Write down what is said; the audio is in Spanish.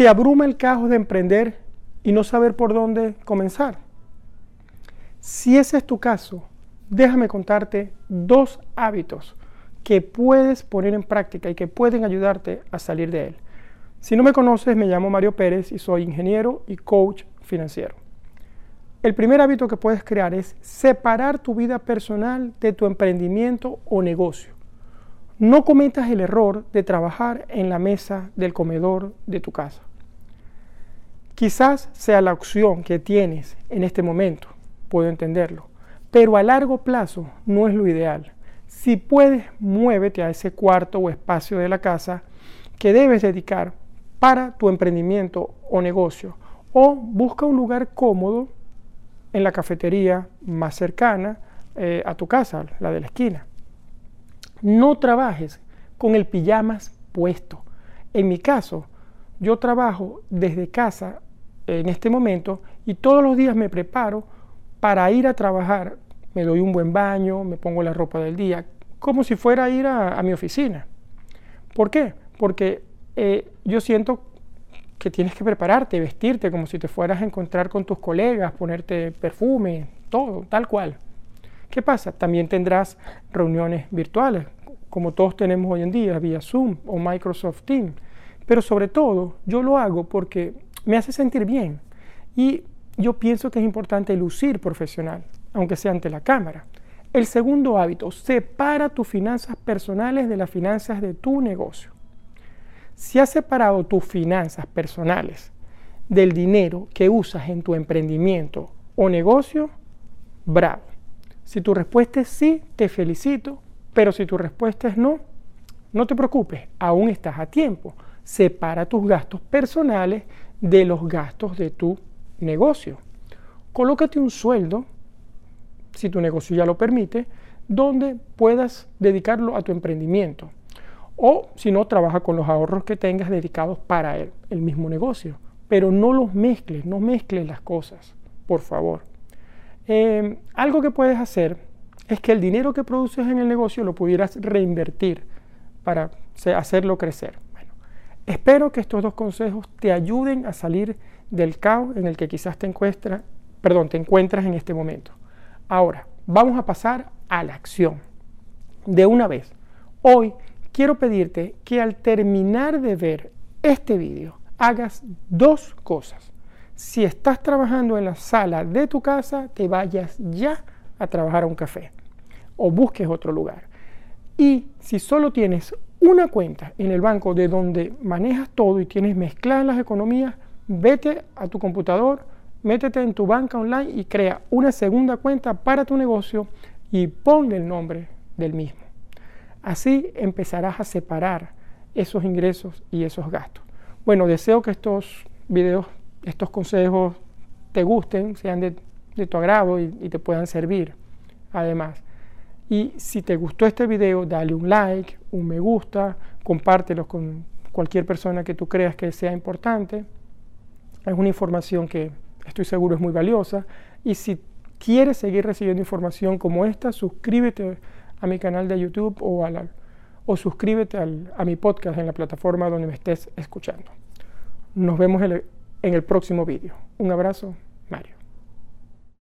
¿Te abruma el caos de emprender y no saber por dónde comenzar? Si ese es tu caso, déjame contarte dos hábitos que puedes poner en práctica y que pueden ayudarte a salir de él. Si no me conoces, me llamo Mario Pérez y soy ingeniero y coach financiero. El primer hábito que puedes crear es separar tu vida personal de tu emprendimiento o negocio. No cometas el error de trabajar en la mesa del comedor de tu casa. Quizás sea la opción que tienes en este momento, puedo entenderlo, pero a largo plazo no es lo ideal. Si puedes, muévete a ese cuarto o espacio de la casa que debes dedicar para tu emprendimiento o negocio o busca un lugar cómodo en la cafetería más cercana eh, a tu casa, la de la esquina. No trabajes con el pijamas puesto. En mi caso, yo trabajo desde casa en este momento y todos los días me preparo para ir a trabajar. Me doy un buen baño, me pongo la ropa del día, como si fuera a ir a, mi oficina. ¿Por qué? Porque eh, yo siento que tienes que prepararte, vestirte como si te fueras a encontrar con tus colegas, ponerte perfume, todo, tal cual. ¿Qué pasa? También tendrás reuniones virtuales, como todos tenemos hoy en día, vía Zoom o Microsoft Teams. Pero sobre todo, yo lo hago porque me hace sentir bien. Y yo pienso que es importante lucir profesional, aunque sea ante la cámara. El segundo hábito, separa tus finanzas personales de las finanzas de tu negocio. Si has separado tus finanzas personales del dinero que usas en tu emprendimiento o negocio, bravo. Si tu respuesta es sí, te felicito, pero si tu respuesta es no, no te preocupes, aún estás a tiempo. Separa tus gastos personales de los gastos de tu negocio. Colócate un sueldo, si tu negocio ya lo permite, donde puedas dedicarlo a tu emprendimiento. O si no, trabaja con los ahorros que tengas dedicados para el, el mismo negocio. Pero no los mezcles, no mezcles las cosas, por favor. Em, algo que puedes hacer es que el dinero que produces en el negocio lo pudieras reinvertir para hacerlo crecer. Espero que estos dos consejos te ayuden a salir del caos en el que quizás te encuentras, perdón, te encuentras en este momento. Ahora, vamos a pasar a la acción. De una vez. Hoy quiero pedirte que al terminar de ver este vídeo hagas dos cosas. Si estás trabajando en la sala de tu casa, te vayas ya a trabajar a un café o busques otro lugar. Y si solo tienes una cuenta en el banco de donde manejas todo y tienes mezcladas las economías, vete a tu computador, métete en tu banca online y crea una segunda cuenta para tu negocio y ponle el nombre del mismo. Así empezarás a separar esos ingresos y esos gastos. Bueno, deseo que estos videos, estos consejos te gusten, sean de, tu agrado y, y, te puedan servir además. Y si te gustó este video, dale un like, un me gusta, compártelo con cualquier persona que tú creas que sea importante. Es una información que estoy seguro es muy valiosa. Y si quieres seguir recibiendo información como esta, suscríbete a mi canal de YouTube o, a o suscríbete a mi podcast en la plataforma donde me estés escuchando. Nos vemos en el próximo vídeo. Un abrazo.